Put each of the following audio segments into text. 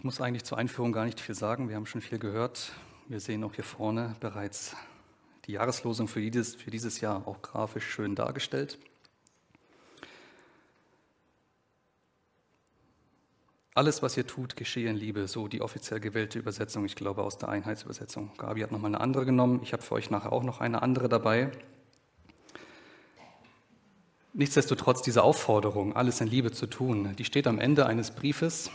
Ich muss eigentlich zur Einführung gar nicht viel sagen. Wir haben schon viel gehört. Wir sehen auch hier vorne bereits die Jahreslosung für dieses, für dieses Jahr auch grafisch schön dargestellt. Alles, was ihr tut, geschehe in Liebe, so die offiziell gewählte Übersetzung, ich glaube aus der Einheitsübersetzung. Gabi hat nochmal eine andere genommen. Ich habe für euch nachher auch noch eine andere dabei. Nichtsdestotrotz diese Aufforderung, alles in Liebe zu tun, die steht am Ende eines Briefes,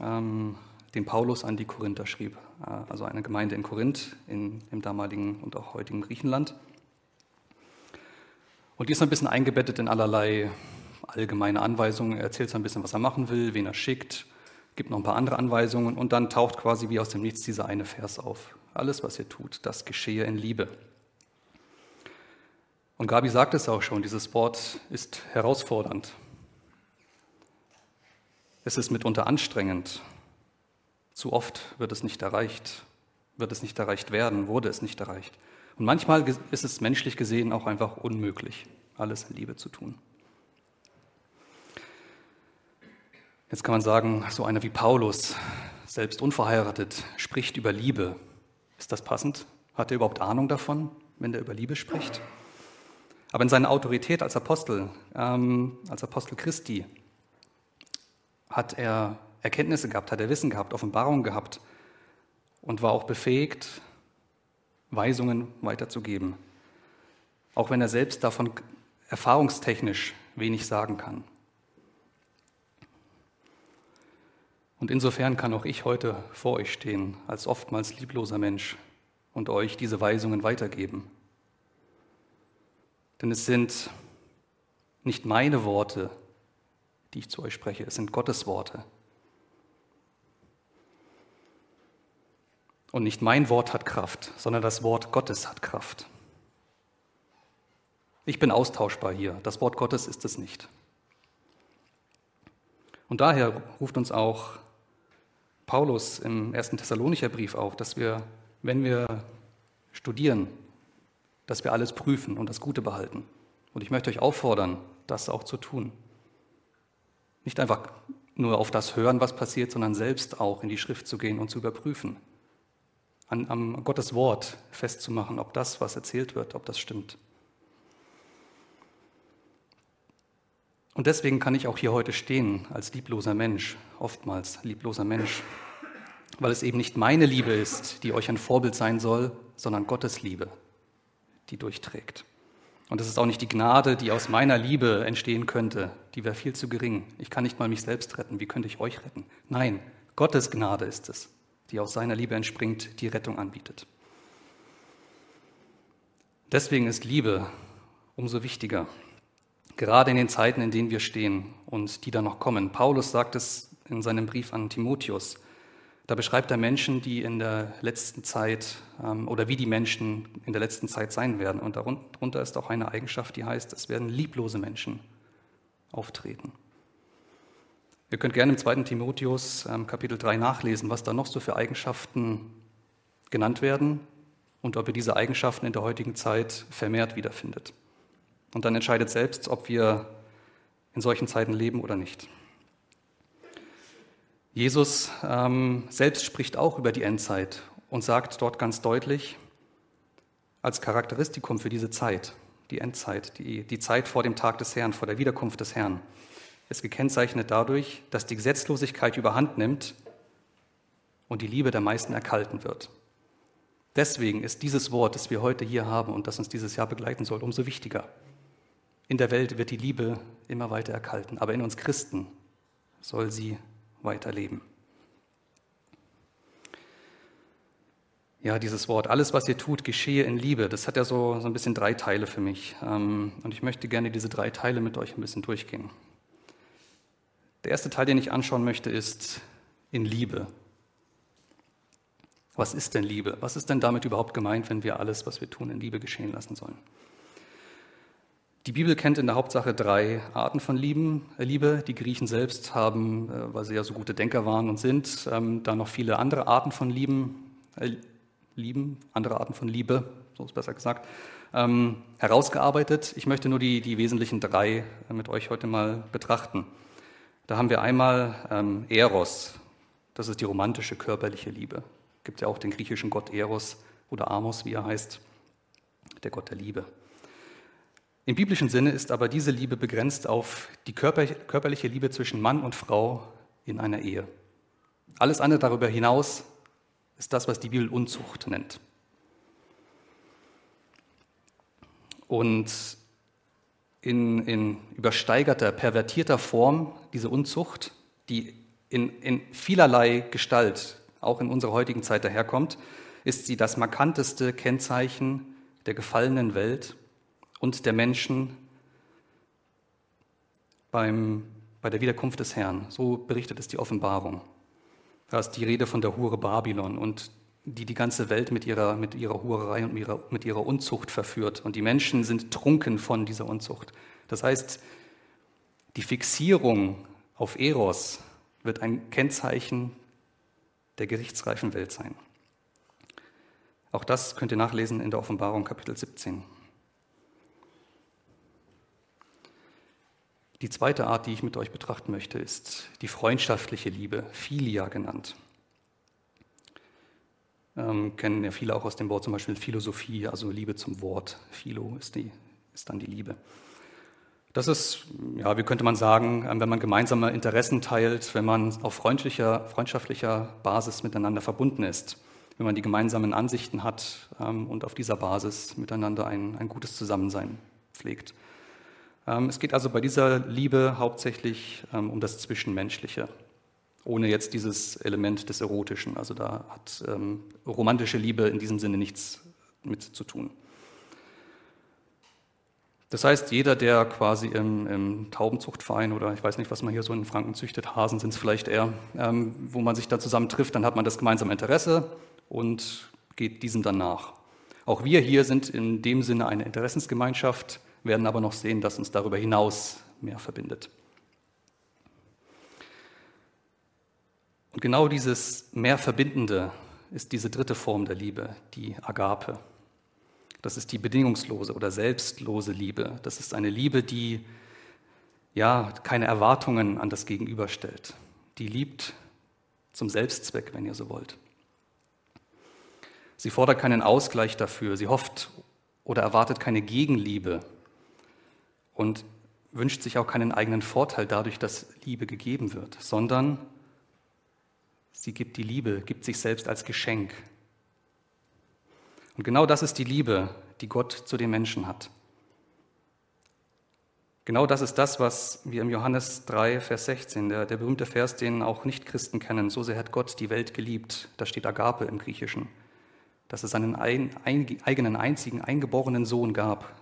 ähm, den Paulus an die Korinther schrieb, äh, also eine Gemeinde in Korinth, in, im damaligen und auch heutigen Griechenland. Und die ist ein bisschen eingebettet in allerlei allgemeine Anweisungen. Er erzählt so ein bisschen, was er machen will, wen er schickt, gibt noch ein paar andere Anweisungen und dann taucht quasi wie aus dem Nichts dieser eine Vers auf. Alles, was ihr tut, das geschehe in Liebe. Und Gabi sagt es auch schon, dieses Wort ist herausfordernd. Es ist mitunter anstrengend. Zu oft wird es nicht erreicht, wird es nicht erreicht werden, wurde es nicht erreicht. Und manchmal ist es menschlich gesehen auch einfach unmöglich, alles in Liebe zu tun. Jetzt kann man sagen, so einer wie Paulus, selbst unverheiratet, spricht über Liebe. Ist das passend? Hat er überhaupt Ahnung davon, wenn er über Liebe spricht? Aber in seiner Autorität als Apostel, ähm, als Apostel Christi, hat er Erkenntnisse gehabt, hat er Wissen gehabt, Offenbarungen gehabt und war auch befähigt, Weisungen weiterzugeben. Auch wenn er selbst davon erfahrungstechnisch wenig sagen kann. Und insofern kann auch ich heute vor euch stehen, als oftmals liebloser Mensch, und euch diese Weisungen weitergeben. Denn es sind nicht meine Worte, die ich zu euch spreche, es sind Gottes Worte. Und nicht mein Wort hat Kraft, sondern das Wort Gottes hat Kraft. Ich bin austauschbar hier, das Wort Gottes ist es nicht. Und daher ruft uns auch Paulus im ersten Thessalonicher Brief auf, dass wir, wenn wir studieren, dass wir alles prüfen und das Gute behalten. Und ich möchte euch auffordern, das auch zu tun. Nicht einfach nur auf das hören, was passiert, sondern selbst auch in die Schrift zu gehen und zu überprüfen. An, am Gottes Wort festzumachen, ob das, was erzählt wird, ob das stimmt. Und deswegen kann ich auch hier heute stehen als liebloser Mensch, oftmals liebloser Mensch, weil es eben nicht meine Liebe ist, die euch ein Vorbild sein soll, sondern Gottes Liebe, die durchträgt. Und es ist auch nicht die Gnade, die aus meiner Liebe entstehen könnte, die wäre viel zu gering. Ich kann nicht mal mich selbst retten. Wie könnte ich euch retten? Nein, Gottes Gnade ist es, die aus seiner Liebe entspringt, die Rettung anbietet. Deswegen ist Liebe umso wichtiger, gerade in den Zeiten, in denen wir stehen und die da noch kommen. Paulus sagt es in seinem Brief an Timotheus. Da beschreibt er Menschen, die in der letzten Zeit ähm, oder wie die Menschen in der letzten Zeit sein werden. Und darunter ist auch eine Eigenschaft, die heißt, es werden lieblose Menschen auftreten. Ihr könnt gerne im 2. Timotheus ähm, Kapitel 3 nachlesen, was da noch so für Eigenschaften genannt werden und ob ihr diese Eigenschaften in der heutigen Zeit vermehrt wiederfindet. Und dann entscheidet selbst, ob wir in solchen Zeiten leben oder nicht. Jesus ähm, selbst spricht auch über die Endzeit und sagt dort ganz deutlich, als Charakteristikum für diese Zeit, die Endzeit, die, die Zeit vor dem Tag des Herrn, vor der Wiederkunft des Herrn, ist gekennzeichnet dadurch, dass die Gesetzlosigkeit überhand nimmt und die Liebe der meisten erkalten wird. Deswegen ist dieses Wort, das wir heute hier haben und das uns dieses Jahr begleiten soll, umso wichtiger. In der Welt wird die Liebe immer weiter erkalten, aber in uns Christen soll sie weiterleben. Ja, dieses Wort, alles, was ihr tut, geschehe in Liebe, das hat ja so, so ein bisschen drei Teile für mich. Ähm, und ich möchte gerne diese drei Teile mit euch ein bisschen durchgehen. Der erste Teil, den ich anschauen möchte, ist in Liebe. Was ist denn Liebe? Was ist denn damit überhaupt gemeint, wenn wir alles, was wir tun, in Liebe geschehen lassen sollen? Die Bibel kennt in der Hauptsache drei Arten von äh, Liebe. Die Griechen selbst haben, äh, weil sie ja so gute Denker waren und sind, ähm, da noch viele andere Arten von Lieben, äh, Lieben, andere Arten von Liebe, so ist besser gesagt, ähm, herausgearbeitet. Ich möchte nur die, die wesentlichen drei mit euch heute mal betrachten. Da haben wir einmal ähm, Eros. Das ist die romantische körperliche Liebe. Gibt ja auch den griechischen Gott Eros oder Amos, wie er heißt, der Gott der Liebe. Im biblischen Sinne ist aber diese Liebe begrenzt auf die körperliche Liebe zwischen Mann und Frau in einer Ehe. Alles andere darüber hinaus ist das, was die Bibel Unzucht nennt. Und in, in übersteigerter, pervertierter Form diese Unzucht, die in, in vielerlei Gestalt auch in unserer heutigen Zeit daherkommt, ist sie das markanteste Kennzeichen der gefallenen Welt und der Menschen beim, bei der Wiederkunft des Herrn. So berichtet es die Offenbarung. Da ist die Rede von der Hure Babylon und die die ganze Welt mit ihrer, mit ihrer Hurerei und mit ihrer, mit ihrer Unzucht verführt. Und die Menschen sind trunken von dieser Unzucht. Das heißt, die Fixierung auf Eros wird ein Kennzeichen der gerichtsreifen Welt sein. Auch das könnt ihr nachlesen in der Offenbarung Kapitel 17. Die zweite Art, die ich mit euch betrachten möchte, ist die freundschaftliche Liebe, Philia genannt. Ähm, kennen ja viele auch aus dem Wort zum Beispiel Philosophie, also Liebe zum Wort. Philo ist, die, ist dann die Liebe. Das ist, ja, wie könnte man sagen, ähm, wenn man gemeinsame Interessen teilt, wenn man auf freundlicher, freundschaftlicher Basis miteinander verbunden ist, wenn man die gemeinsamen Ansichten hat ähm, und auf dieser Basis miteinander ein, ein gutes Zusammensein pflegt. Ähm, es geht also bei dieser Liebe hauptsächlich ähm, um das Zwischenmenschliche, ohne jetzt dieses Element des Erotischen. Also da hat ähm, romantische Liebe in diesem Sinne nichts mit zu tun. Das heißt, jeder, der quasi im, im, Taubenzuchtverein oder ich weiß nicht, was man hier so in Franken züchtet, Hasen sind es vielleicht eher, ähm, wo man sich da zusammen trifft, dann hat man das gemeinsame Interesse und geht diesem dann nach. Auch wir hier sind in dem Sinne eine Interessensgemeinschaft, werden aber noch sehen, dass uns darüber hinaus mehr verbindet. Und genau dieses mehr Verbindende ist diese dritte Form der Liebe, die Agape. Das ist die bedingungslose oder selbstlose Liebe. Das ist eine Liebe, die ja keine Erwartungen an das Gegenüber stellt. Die liebt zum Selbstzweck, wenn ihr so wollt. Sie fordert keinen Ausgleich dafür. Sie hofft oder erwartet keine Gegenliebe und wünscht sich auch keinen eigenen Vorteil dadurch, dass Liebe gegeben wird, sondern sie gibt die Liebe, gibt sich selbst als Geschenk. Und genau das ist die Liebe, die Gott zu den Menschen hat. Genau das ist das, was wir im Johannes 3, Vers 16, der, der berühmte Vers, den auch Nichtchristen kennen, so sehr hat Gott die Welt geliebt, da steht Agape im Griechischen, dass es seinen ein, ein, eigenen einzigen eingeborenen Sohn gab,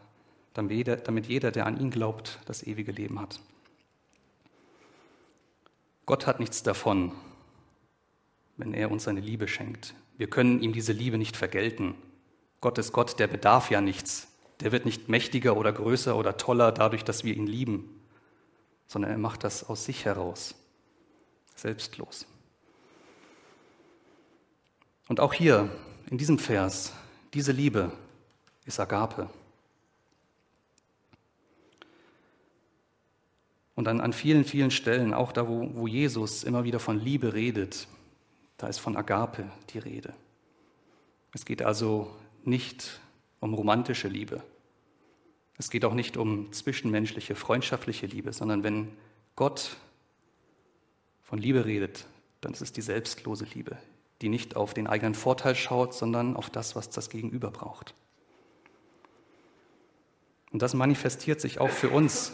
damit jeder, damit jeder, der an ihn glaubt, das ewige Leben hat. Gott hat nichts davon, wenn er uns seine Liebe schenkt. Wir können ihm diese Liebe nicht vergelten. Gott ist Gott, der bedarf ja nichts. Der wird nicht mächtiger oder größer oder toller dadurch, dass wir ihn lieben, sondern er macht das aus sich heraus, selbstlos. Und auch hier in diesem Vers, diese Liebe ist Agape. Und dann an vielen, vielen Stellen, auch da, wo, wo Jesus immer wieder von Liebe redet, da ist von Agape die Rede. Es geht also nicht um romantische Liebe. Es geht auch nicht um zwischenmenschliche, freundschaftliche Liebe, sondern wenn Gott von Liebe redet, dann ist es die selbstlose Liebe, die nicht auf den eigenen Vorteil schaut, sondern auf das, was das Gegenüber braucht. Und das manifestiert sich auch für uns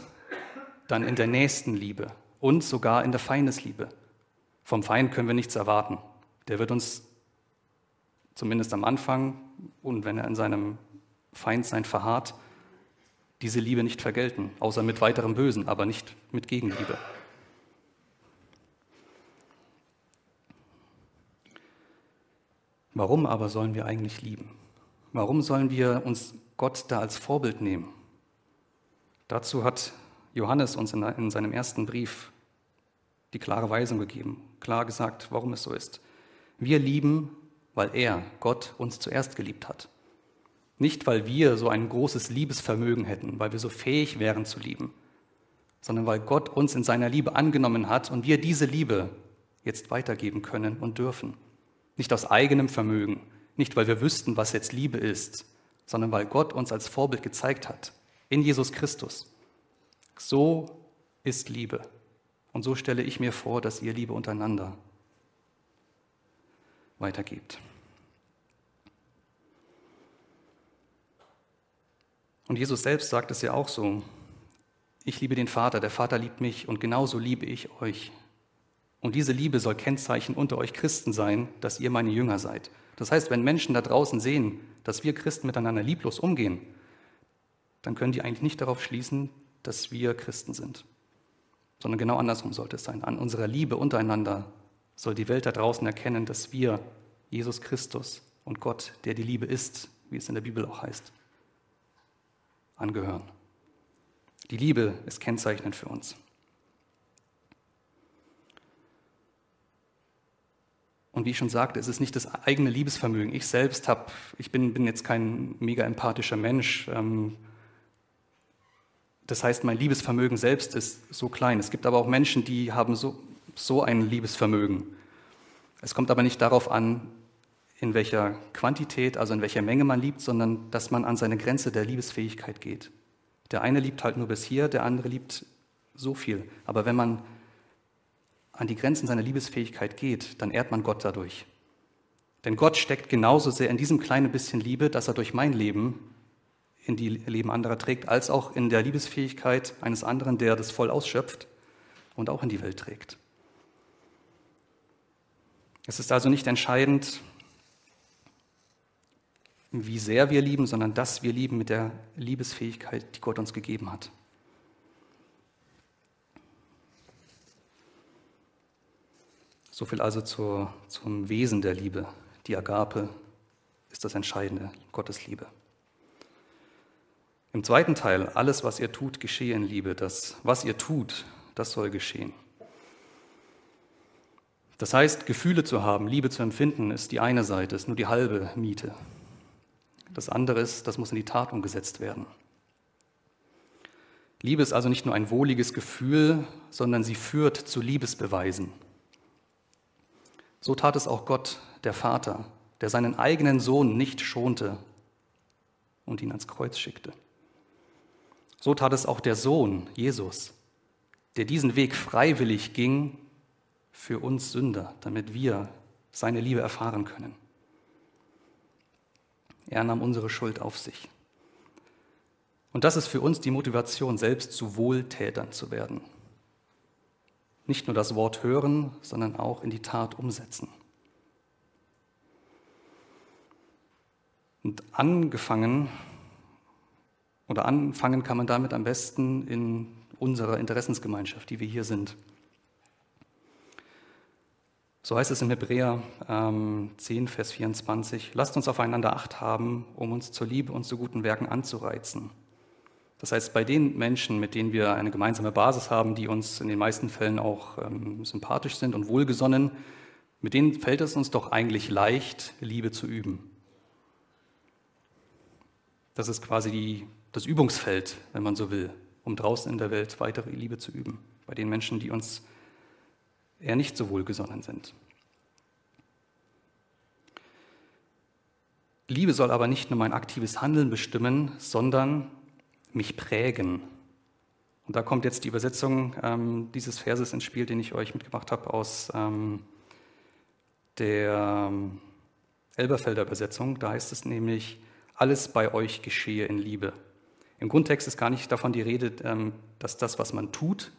dann in der nächsten Liebe und sogar in der Feindesliebe. Vom Feind können wir nichts erwarten. Der wird uns zumindest am Anfang und wenn er in seinem Feindsein verharrt, diese Liebe nicht vergelten, außer mit weiterem Bösen, aber nicht mit Gegenliebe. Warum aber sollen wir eigentlich lieben? Warum sollen wir uns Gott da als Vorbild nehmen? Dazu hat Johannes uns in seinem ersten Brief die klare Weisung gegeben, klar gesagt, warum es so ist. Wir lieben, weil er, Gott, uns zuerst geliebt hat. Nicht, weil wir so ein großes Liebesvermögen hätten, weil wir so fähig wären zu lieben, sondern weil Gott uns in seiner Liebe angenommen hat und wir diese Liebe jetzt weitergeben können und dürfen. Nicht aus eigenem Vermögen, nicht weil wir wüssten, was jetzt Liebe ist, sondern weil Gott uns als Vorbild gezeigt hat, in Jesus Christus. So ist Liebe. Und so stelle ich mir vor, dass ihr Liebe untereinander weitergebt. Und Jesus selbst sagt es ja auch so. Ich liebe den Vater, der Vater liebt mich und genauso liebe ich euch. Und diese Liebe soll Kennzeichen unter euch Christen sein, dass ihr meine Jünger seid. Das heißt, wenn Menschen da draußen sehen, dass wir Christen miteinander lieblos umgehen, dann können die eigentlich nicht darauf schließen, dass wir Christen sind, sondern genau andersrum sollte es sein. An unserer Liebe untereinander soll die Welt da draußen erkennen, dass wir Jesus Christus und Gott, der die Liebe ist, wie es in der Bibel auch heißt, angehören. Die Liebe ist kennzeichnend für uns. Und wie ich schon sagte, es ist nicht das eigene Liebesvermögen. Ich selbst habe, ich bin, bin, jetzt kein mega empathischer Mensch. Ähm, das heißt, mein Liebesvermögen selbst ist so klein. Es gibt aber auch Menschen, die haben so, so ein Liebesvermögen. Es kommt aber nicht darauf an, in welcher Quantität, also in welcher Menge man liebt, sondern dass man an seine Grenze der Liebesfähigkeit geht. Der eine liebt halt nur bis hier, der andere liebt so viel. Aber wenn man an die Grenzen seiner Liebesfähigkeit geht, dann ehrt man Gott dadurch. Denn Gott steckt genauso sehr in diesem kleinen bisschen Liebe, dass er durch mein Leben in die Leben anderer trägt, als auch in der Liebesfähigkeit eines anderen, der das voll ausschöpft und auch in die Welt trägt. Es ist also nicht entscheidend, wie sehr wir lieben, sondern dass wir lieben mit der Liebesfähigkeit, die Gott uns gegeben hat. So viel also zur, zum Wesen der Liebe. Die Agape ist das Entscheidende, Gottes Liebe. Im zweiten Teil, alles, was ihr tut, geschehe in Liebe. Das, was ihr tut, das soll geschehen. Das heißt, Gefühle zu haben, Liebe zu empfinden, ist die eine Seite, ist nur die halbe Miete. Das andere ist, das muss in die Tat umgesetzt werden. Liebe ist also nicht nur ein wohliges Gefühl, sondern sie führt zu Liebesbeweisen. So tat es auch Gott, der Vater, der seinen eigenen Sohn nicht schonte und ihn ans Kreuz schickte. So tat es auch der Sohn, Jesus, der diesen Weg freiwillig ging für uns Sünder, damit wir seine Liebe erfahren können. Er nahm unsere Schuld auf sich. Und das ist für uns die Motivation, selbst zu Wohltätern zu werden. Nicht nur das Wort hören, sondern auch in die Tat umsetzen. Und angefangen oder anfangen kann man damit am besten in unserer Interessensgemeinschaft, die wir hier sind. So heißt es in Hebräer ähm, 10, Vers 24, lasst uns aufeinander acht haben, um uns zur Liebe und zu guten Werken anzureizen. Das heißt, bei den Menschen, mit denen wir eine gemeinsame Basis haben, die uns in den meisten Fällen auch ähm, sympathisch sind und wohlgesonnen, mit denen fällt es uns doch eigentlich leicht, Liebe zu üben. Das ist quasi die, das Übungsfeld, wenn man so will, um draußen in der Welt weitere Liebe zu üben, bei den Menschen, die uns eher nicht so wohlgesonnen sind. Liebe soll aber nicht nur mein aktives Handeln bestimmen, sondern mich prägen. Und da kommt jetzt die Übersetzung ähm, dieses Verses ins Spiel, den ich euch mitgebracht habe aus ähm, der ähm, Elberfelder Übersetzung. Da heißt es nämlich, alles bei euch geschehe in Liebe. Im Grundtext ist gar nicht davon die Rede, ähm, dass das, was man tut,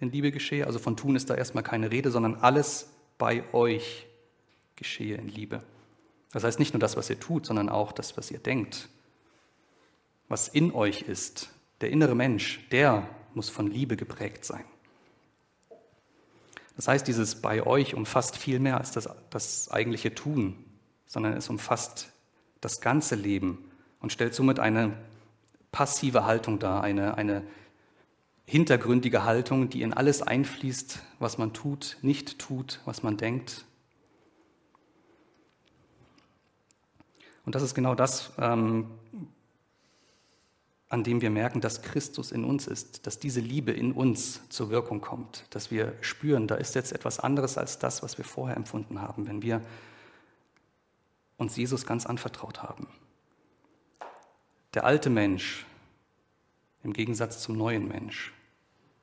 in Liebe geschehe. Also von tun ist da erstmal keine Rede, sondern alles bei euch geschehe in Liebe. Das heißt nicht nur das, was ihr tut, sondern auch das, was ihr denkt, was in euch ist, der innere Mensch, der muss von Liebe geprägt sein. Das heißt, dieses bei euch umfasst viel mehr als das, das eigentliche Tun, sondern es umfasst das ganze Leben und stellt somit eine passive Haltung dar, eine, eine hintergründige Haltung, die in alles einfließt, was man tut, nicht tut, was man denkt. Und das ist genau das, ähm, an dem wir merken, dass Christus in uns ist, dass diese Liebe in uns zur Wirkung kommt, dass wir spüren, da ist jetzt etwas anderes als das, was wir vorher empfunden haben, wenn wir uns Jesus ganz anvertraut haben. Der alte Mensch im Gegensatz zum neuen Mensch,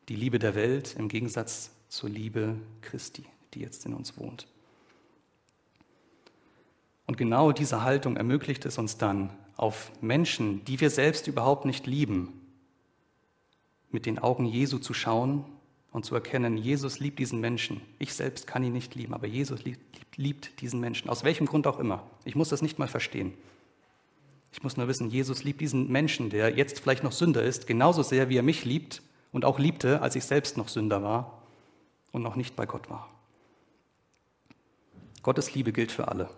die Liebe der Welt im Gegensatz zur Liebe Christi, die jetzt in uns wohnt. Und genau diese Haltung ermöglicht es uns dann, auf Menschen, die wir selbst überhaupt nicht lieben, mit den Augen Jesu zu schauen und zu erkennen, Jesus liebt diesen Menschen. Ich selbst kann ihn nicht lieben, aber Jesus liebt, diesen Menschen. Aus welchem Grund auch immer. Ich muss das nicht mal verstehen. Ich muss nur wissen, Jesus liebt diesen Menschen, der jetzt vielleicht noch Sünder ist, genauso sehr, wie er mich liebt und auch liebte, als ich selbst noch Sünder war und noch nicht bei Gott war. Gottes Liebe gilt für alle.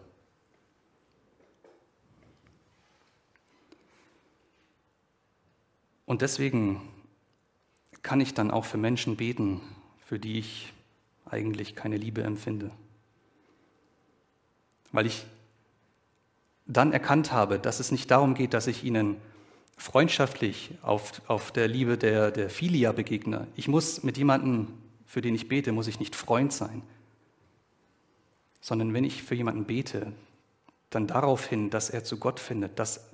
Und deswegen kann ich dann auch für Menschen beten, für die ich eigentlich keine Liebe empfinde. Weil ich dann erkannt habe, dass es nicht darum geht, dass ich ihnen freundschaftlich auf, auf der Liebe der, der Filia begegne. Ich muss mit jemandem, für den ich bete, muss ich nicht Freund sein, sondern wenn ich für jemanden bete, dann darauf hin, dass er zu Gott findet, dass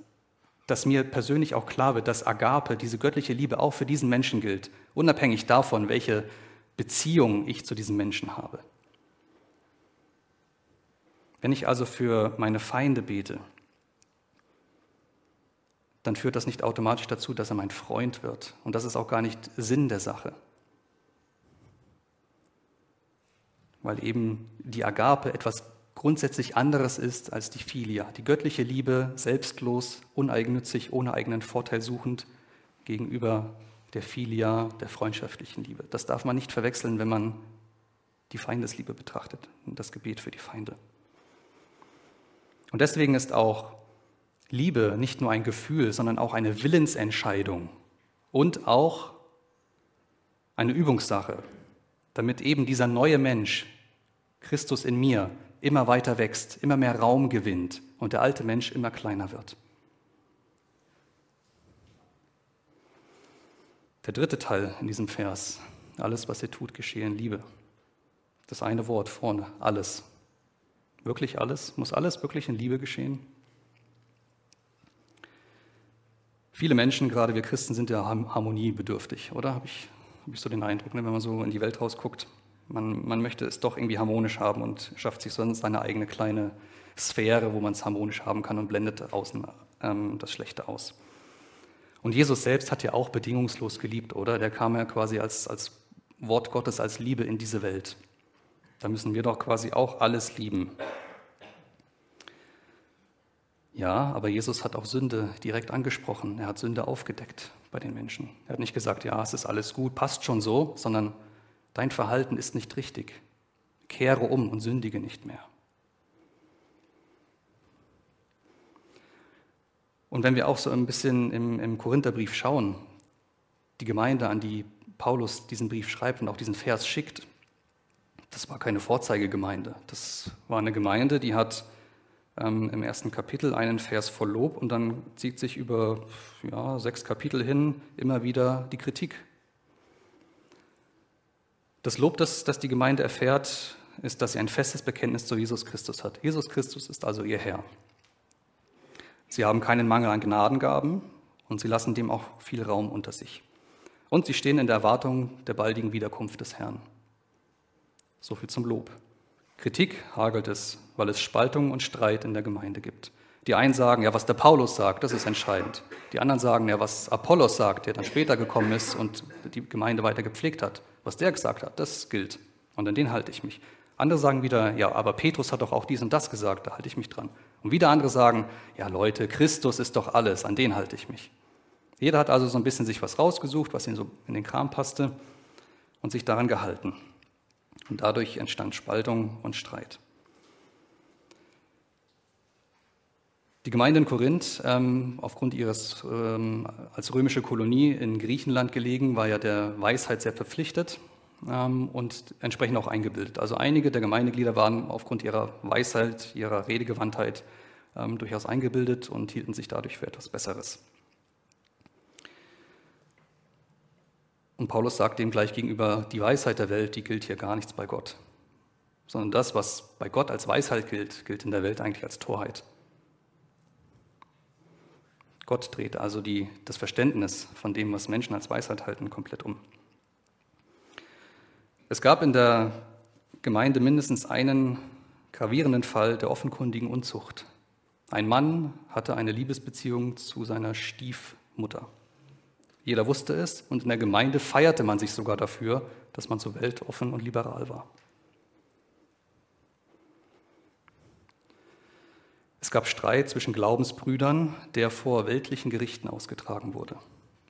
dass mir persönlich auch klar wird, dass Agape, diese göttliche Liebe, auch für diesen Menschen gilt, unabhängig davon, welche Beziehung ich zu diesem Menschen habe. Wenn ich also für meine Feinde bete, dann führt das nicht automatisch dazu, dass er mein Freund wird. Und das ist auch gar nicht Sinn der Sache. Weil eben die Agape etwas grundsätzlich anderes ist als die Filia. Die göttliche Liebe, selbstlos, uneigennützig, ohne eigenen Vorteil suchend gegenüber der Filia, der freundschaftlichen Liebe. Das darf man nicht verwechseln, wenn man die Feindesliebe betrachtet, das Gebet für die Feinde. Und deswegen ist auch Liebe nicht nur ein Gefühl, sondern auch eine Willensentscheidung und auch eine Übungssache, damit eben dieser neue Mensch, Christus in mir, immer weiter wächst, immer mehr Raum gewinnt und der alte Mensch immer kleiner wird. Der dritte Teil in diesem Vers, alles, was ihr tut, geschehe in Liebe. Das eine Wort vorne, alles. Wirklich alles? Muss alles wirklich in Liebe geschehen? Viele Menschen, gerade wir Christen, sind ja harmoniebedürftig, oder? Habe ich, hab ich so den Eindruck, ne, wenn man so in die Welt rausguckt. Man, man möchte es doch irgendwie harmonisch haben und schafft sich sonst seine eigene kleine Sphäre, wo man es harmonisch haben kann und blendet außen ähm, das Schlechte aus. Und Jesus selbst hat ja auch bedingungslos geliebt, oder? Der kam ja quasi als, als Wort Gottes, als Liebe in diese Welt. Da müssen wir doch quasi auch alles lieben. Ja, aber Jesus hat auch Sünde direkt angesprochen. Er hat Sünde aufgedeckt bei den Menschen. Er hat nicht gesagt, ja, es ist alles gut, passt schon so, sondern Dein Verhalten ist nicht richtig. Kehre um und sündige nicht mehr. Und wenn wir auch so ein bisschen im, im Korintherbrief schauen, die Gemeinde, an die Paulus diesen Brief schreibt und auch diesen Vers schickt, das war keine Vorzeigegemeinde. Das war eine Gemeinde, die hat ähm, im ersten Kapitel einen Vers voll Lob und dann zieht sich über ja, sechs Kapitel hin immer wieder die Kritik das Lob, das, das die Gemeinde erfährt, ist, dass sie ein festes Bekenntnis zu Jesus Christus hat. Jesus Christus ist also ihr Herr. Sie haben keinen Mangel an Gnadengaben und sie lassen dem auch viel Raum unter sich. Und sie stehen in der Erwartung der baldigen Wiederkunft des Herrn. So viel zum Lob. Kritik hagelt es, weil es Spaltung und Streit in der Gemeinde gibt. Die einen sagen, ja, was der Paulus sagt, das ist entscheidend. Die anderen sagen, ja, was Apollos sagt, der dann später gekommen ist und die Gemeinde weiter gepflegt hat. Was der gesagt hat, das gilt. Und an den halte ich mich. Andere sagen wieder, ja, aber Petrus hat doch auch dies und das gesagt, da halte ich mich dran. Und wieder andere sagen, ja Leute, Christus ist doch alles, an den halte ich mich. Jeder hat also so ein bisschen sich was rausgesucht, was ihm so in den Kram passte und sich daran gehalten. Und dadurch entstand Spaltung und Streit. Die Gemeinde in Korinth, ähm, aufgrund ihres ähm, als römische Kolonie in Griechenland gelegen, war ja der Weisheit sehr verpflichtet ähm, und entsprechend auch eingebildet. Also einige der Gemeindeglieder waren aufgrund ihrer Weisheit, ihrer Redegewandtheit ähm, durchaus eingebildet und hielten sich dadurch für etwas Besseres. Und Paulus sagt dem gleich gegenüber, die Weisheit der Welt, die gilt hier gar nichts bei Gott. Sondern das, was bei Gott als Weisheit gilt, gilt in der Welt eigentlich als Torheit. Gott dreht also die, das Verständnis von dem, was Menschen als Weisheit halten, komplett um. Es gab in der Gemeinde mindestens einen gravierenden Fall der offenkundigen Unzucht. Ein Mann hatte eine Liebesbeziehung zu seiner Stiefmutter. Jeder wusste es und in der Gemeinde feierte man sich sogar dafür, dass man so weltoffen und liberal war. Es gab Streit zwischen Glaubensbrüdern, der vor weltlichen Gerichten ausgetragen wurde.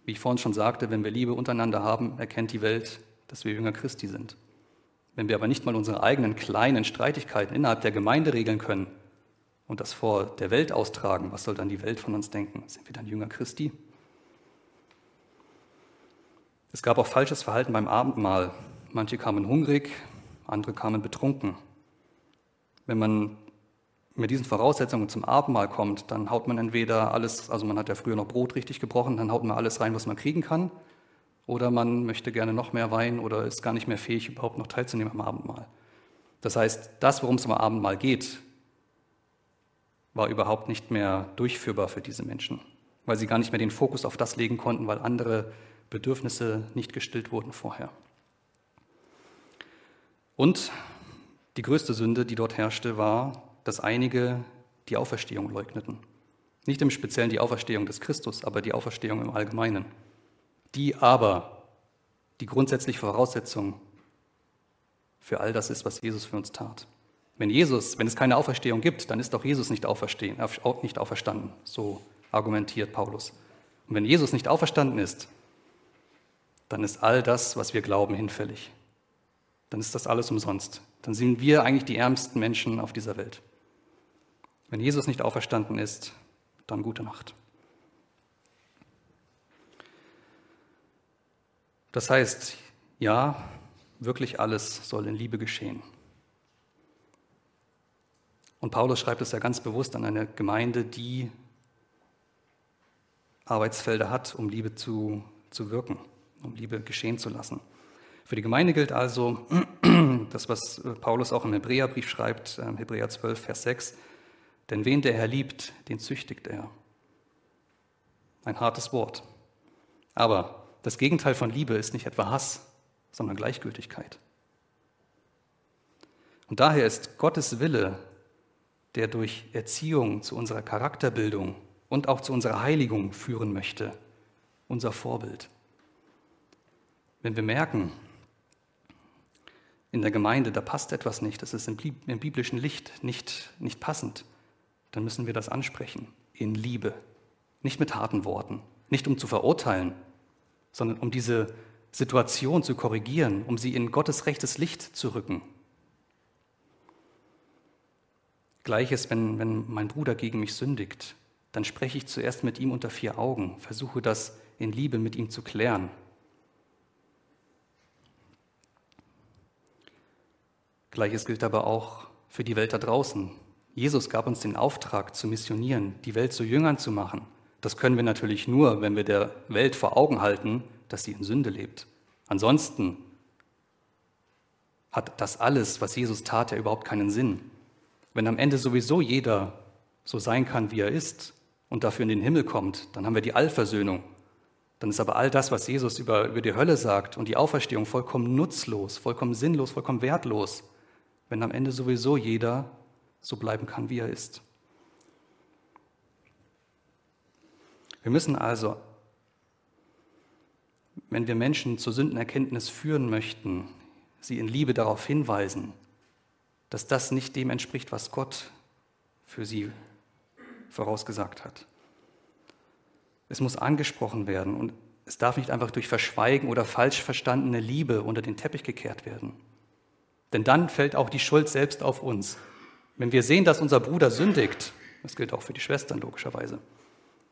Wie ich vorhin schon sagte, wenn wir Liebe untereinander haben, erkennt die Welt, dass wir Jünger Christi sind. Wenn wir aber nicht mal unsere eigenen kleinen Streitigkeiten innerhalb der Gemeinde regeln können und das vor der Welt austragen, was soll dann die Welt von uns denken? Sind wir dann Jünger Christi? Es gab auch falsches Verhalten beim Abendmahl. Manche kamen hungrig, andere kamen betrunken. Wenn man mit diesen Voraussetzungen zum Abendmahl kommt, dann haut man entweder alles, also man hat ja früher noch Brot richtig gebrochen, dann haut man alles rein, was man kriegen kann, oder man möchte gerne noch mehr Wein oder ist gar nicht mehr fähig, überhaupt noch teilzunehmen am Abendmahl. Das heißt, das, worum es am Abendmahl geht, war überhaupt nicht mehr durchführbar für diese Menschen, weil sie gar nicht mehr den Fokus auf das legen konnten, weil andere Bedürfnisse nicht gestillt wurden vorher. Und die größte Sünde, die dort herrschte, war dass einige die Auferstehung leugneten. Nicht im Speziellen die Auferstehung des Christus, aber die Auferstehung im Allgemeinen. Die aber die grundsätzliche Voraussetzung für all das ist, was Jesus für uns tat. Wenn Jesus, wenn es keine Auferstehung gibt, dann ist auch Jesus nicht, auferstehen, nicht auferstanden. So argumentiert Paulus. Und wenn Jesus nicht auferstanden ist, dann ist all das, was wir glauben, hinfällig. Dann ist das alles umsonst. Dann sind wir eigentlich die ärmsten Menschen auf dieser Welt. Wenn Jesus nicht auferstanden ist, dann gute Nacht. Das heißt, ja, wirklich alles soll in Liebe geschehen. Und Paulus schreibt es ja ganz bewusst an eine Gemeinde, die Arbeitsfelder hat, um Liebe zu, zu wirken, um Liebe geschehen zu lassen. Für die Gemeinde gilt also das, was Paulus auch im Hebräerbrief schreibt, ähm, Hebräer 12, Vers 6, denn wen der Herr liebt, den züchtigt er. Ein hartes Wort. Aber das Gegenteil von Liebe ist nicht etwa Hass, sondern Gleichgültigkeit. Und daher ist Gottes Wille, der durch Erziehung zu unserer Charakterbildung und auch zu unserer Heiligung führen möchte, unser Vorbild. Wenn wir merken, in der Gemeinde, da passt etwas nicht, das ist im biblischen Licht nicht, nicht passend, dann müssen wir das ansprechen in Liebe. Nicht mit harten Worten, nicht um zu verurteilen, sondern um diese Situation zu korrigieren, um sie in Gottes rechtes Licht zu rücken. Gleiches, wenn, wenn mein Bruder gegen mich sündigt, dann spreche ich zuerst mit ihm unter vier Augen, versuche das in Liebe mit ihm zu klären. Gleiches gilt aber auch für die Welt da draußen. Jesus gab uns den Auftrag zu missionieren, die Welt zu Jüngern zu machen. Das können wir natürlich nur, wenn wir der Welt vor Augen halten, dass sie in Sünde lebt. Ansonsten hat das alles, was Jesus tat, ja überhaupt keinen Sinn. Wenn am Ende sowieso jeder so sein kann, wie er ist und dafür in den Himmel kommt, dann haben wir die Allversöhnung. Dann ist aber all das, was Jesus über, über die Hölle sagt und die Auferstehung vollkommen nutzlos, vollkommen sinnlos, vollkommen wertlos, wenn am Ende sowieso jeder so bleiben kann, wie er ist. Wir müssen also, wenn wir Menschen zur Sündenerkenntnis führen möchten, sie in Liebe darauf hinweisen, dass das nicht dem entspricht, was Gott für sie vorausgesagt hat. Es muss angesprochen werden und es darf nicht einfach durch Verschweigen oder falsch verstandene Liebe unter den Teppich gekehrt werden. Denn dann fällt auch die Schuld selbst auf uns. Wenn wir sehen, dass unser Bruder sündigt, das gilt auch für die Schwestern logischerweise,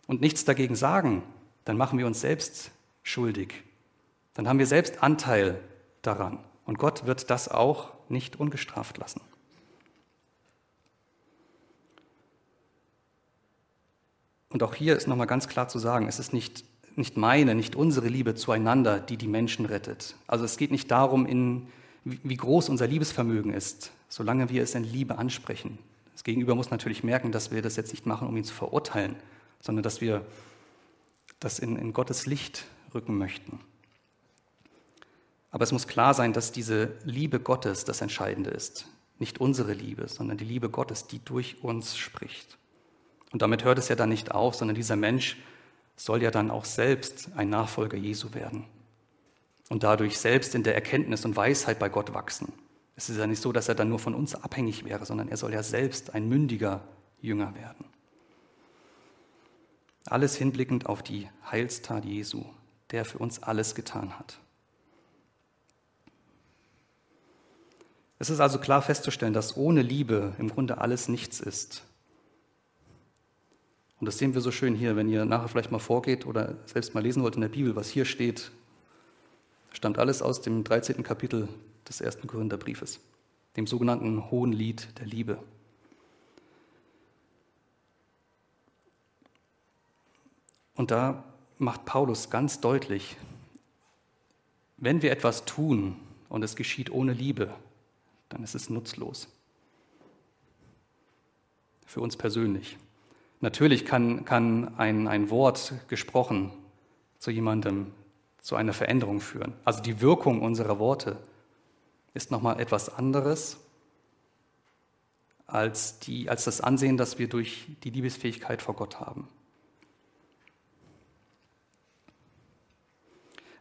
und nichts dagegen sagen, dann machen wir uns selbst schuldig. Dann haben wir selbst Anteil daran. Und Gott wird das auch nicht ungestraft lassen. Und auch hier ist nochmal ganz klar zu sagen, es ist nicht nicht meine, nicht unsere Liebe zueinander, die die Menschen rettet. Also es geht nicht darum, in, wie groß unser Liebesvermögen ist, solange wir es in Liebe ansprechen. Das Gegenüber muss natürlich merken, dass wir das jetzt nicht machen, um ihn zu verurteilen, sondern dass wir das in, in Gottes Licht rücken möchten. Aber es muss klar sein, dass diese Liebe Gottes das Entscheidende ist. Nicht unsere Liebe, sondern die Liebe Gottes, die durch uns spricht. Und damit hört es ja dann nicht auf, sondern dieser Mensch soll ja dann auch selbst ein Nachfolger Jesu werden und dadurch selbst in der Erkenntnis und Weisheit bei Gott wachsen. Es ist ja nicht so, dass er dann nur von uns abhängig wäre, sondern er soll ja selbst ein mündiger Jünger werden. Alles hinblickend auf die Heilstat Jesu, der für uns alles getan hat. Es ist also klar festzustellen, dass ohne Liebe im Grunde alles nichts ist. Und das sehen wir so schön hier, wenn ihr nachher vielleicht mal vorgeht oder selbst mal lesen wollt in der Bibel, was hier steht, stammt alles aus dem 13. Kapitel des ersten Korintherbriefes, dem sogenannten Hohen Lied der Liebe. Und da macht Paulus ganz deutlich, wenn wir etwas tun und es geschieht ohne Liebe, dann ist es nutzlos. Für uns persönlich. Natürlich kann, kann ein, ein Wort gesprochen zu jemandem zu einer Veränderung führen. Also die Wirkung unserer Worte ist nochmal etwas anderes als, die, als das Ansehen, das wir durch die Liebesfähigkeit vor Gott haben.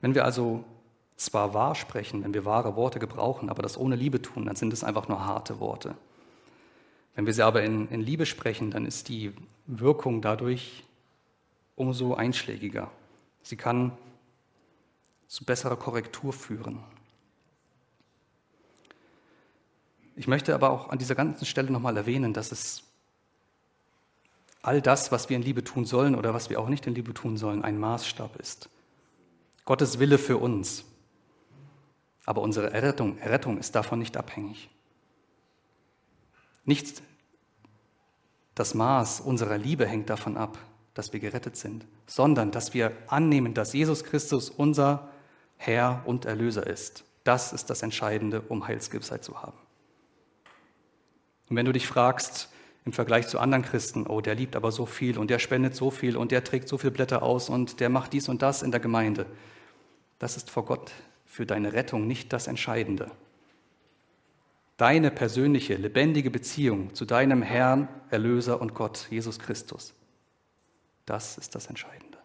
Wenn wir also zwar wahr sprechen, wenn wir wahre Worte gebrauchen, aber das ohne Liebe tun, dann sind es einfach nur harte Worte. Wenn wir sie aber in, in Liebe sprechen, dann ist die Wirkung dadurch umso einschlägiger. Sie kann zu besserer Korrektur führen. Ich möchte aber auch an dieser ganzen Stelle nochmal erwähnen, dass es all das, was wir in Liebe tun sollen oder was wir auch nicht in Liebe tun sollen, ein Maßstab ist. Gottes Wille für uns. Aber unsere Errettung, Errettung ist davon nicht abhängig. Nicht das Maß unserer Liebe hängt davon ab, dass wir gerettet sind, sondern dass wir annehmen, dass Jesus Christus unser Herr und Erlöser ist. Das ist das Entscheidende, um Heilsgewissheit zu haben. Und wenn du dich fragst, im Vergleich zu anderen Christen, oh, der liebt aber so viel und der spendet so viel und der trägt so viele Blätter aus und der macht dies und das in der Gemeinde, das ist vor Gott für deine Rettung nicht das Entscheidende. Deine persönliche, lebendige Beziehung zu deinem Herrn, Erlöser und Gott, Jesus Christus, das ist das Entscheidende.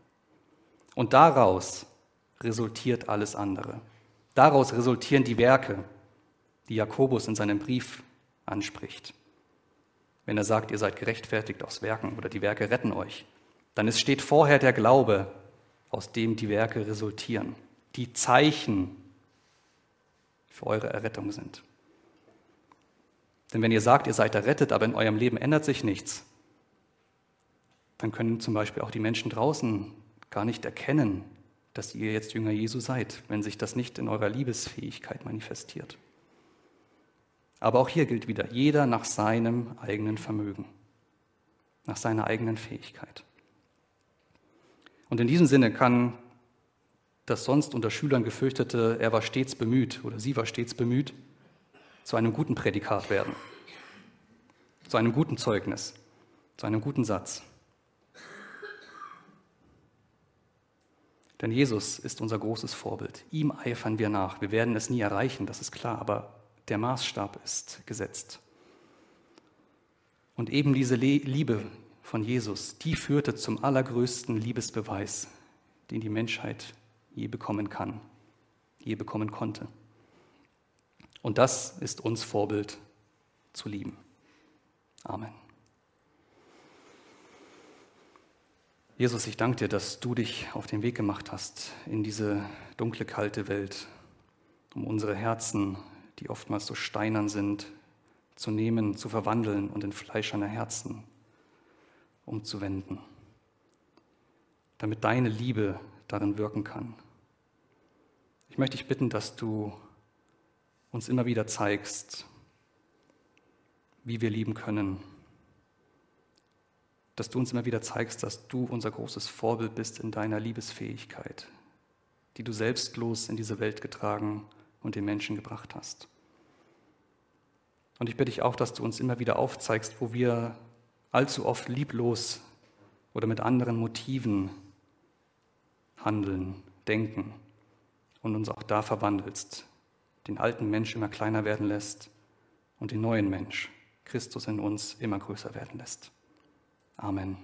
Und daraus resultiert alles andere. Daraus resultieren die Werke, die Jakobus in seinem Brief anspricht. Wenn er sagt, ihr seid gerechtfertigt aus Werken oder die Werke retten euch, dann steht vorher der Glaube, aus dem die Werke resultieren die Zeichen für eure Errettung sind. Denn wenn ihr sagt, ihr seid errettet, aber in eurem Leben ändert sich nichts, dann können zum Beispiel auch die Menschen draußen gar nicht erkennen, dass ihr jetzt Jünger Jesu seid, wenn sich das nicht in eurer Liebesfähigkeit manifestiert. Aber auch hier gilt wieder, jeder nach seinem eigenen Vermögen, nach seiner eigenen Fähigkeit. Und in diesem Sinne kann das sonst unter Schülern gefürchtete, er war stets bemüht oder sie war stets bemüht, zu einem guten Prädikat werden, zu einem guten Zeugnis, zu einem guten Satz. Denn Jesus ist unser großes Vorbild. Ihm eifern wir nach. Wir werden es nie erreichen, das ist klar, aber der Maßstab ist gesetzt. Und eben diese Liebe von Jesus, die führte zum allergrößten Liebesbeweis, den die Menschheit je bekommen kann, je bekommen konnte. Und das ist uns Vorbild zu lieben. Amen. Jesus, ich danke dir, dass du dich auf den Weg gemacht hast in diese dunkle, kalte Welt, um unsere Herzen, die oftmals so steinern sind, zu nehmen, zu verwandeln und in fleischerne Herzen umzuwenden, damit deine Liebe darin wirken kann. Ich möchte dich bitten, dass du uns immer wieder zeigst, wie wir lieben können, dass du uns immer wieder zeigst, dass du unser großes Vorbild bist in deiner Liebesfähigkeit, die du selbstlos in diese Welt getragen und den Menschen gebracht hast. Und ich bitte dich auch, dass du uns immer wieder aufzeigst, wo wir allzu oft lieblos oder mit anderen Motiven handeln, denken und uns auch da verwandelst, den alten Mensch immer kleiner werden lässt und den neuen Mensch, Christus in uns, immer größer werden lässt. Amen.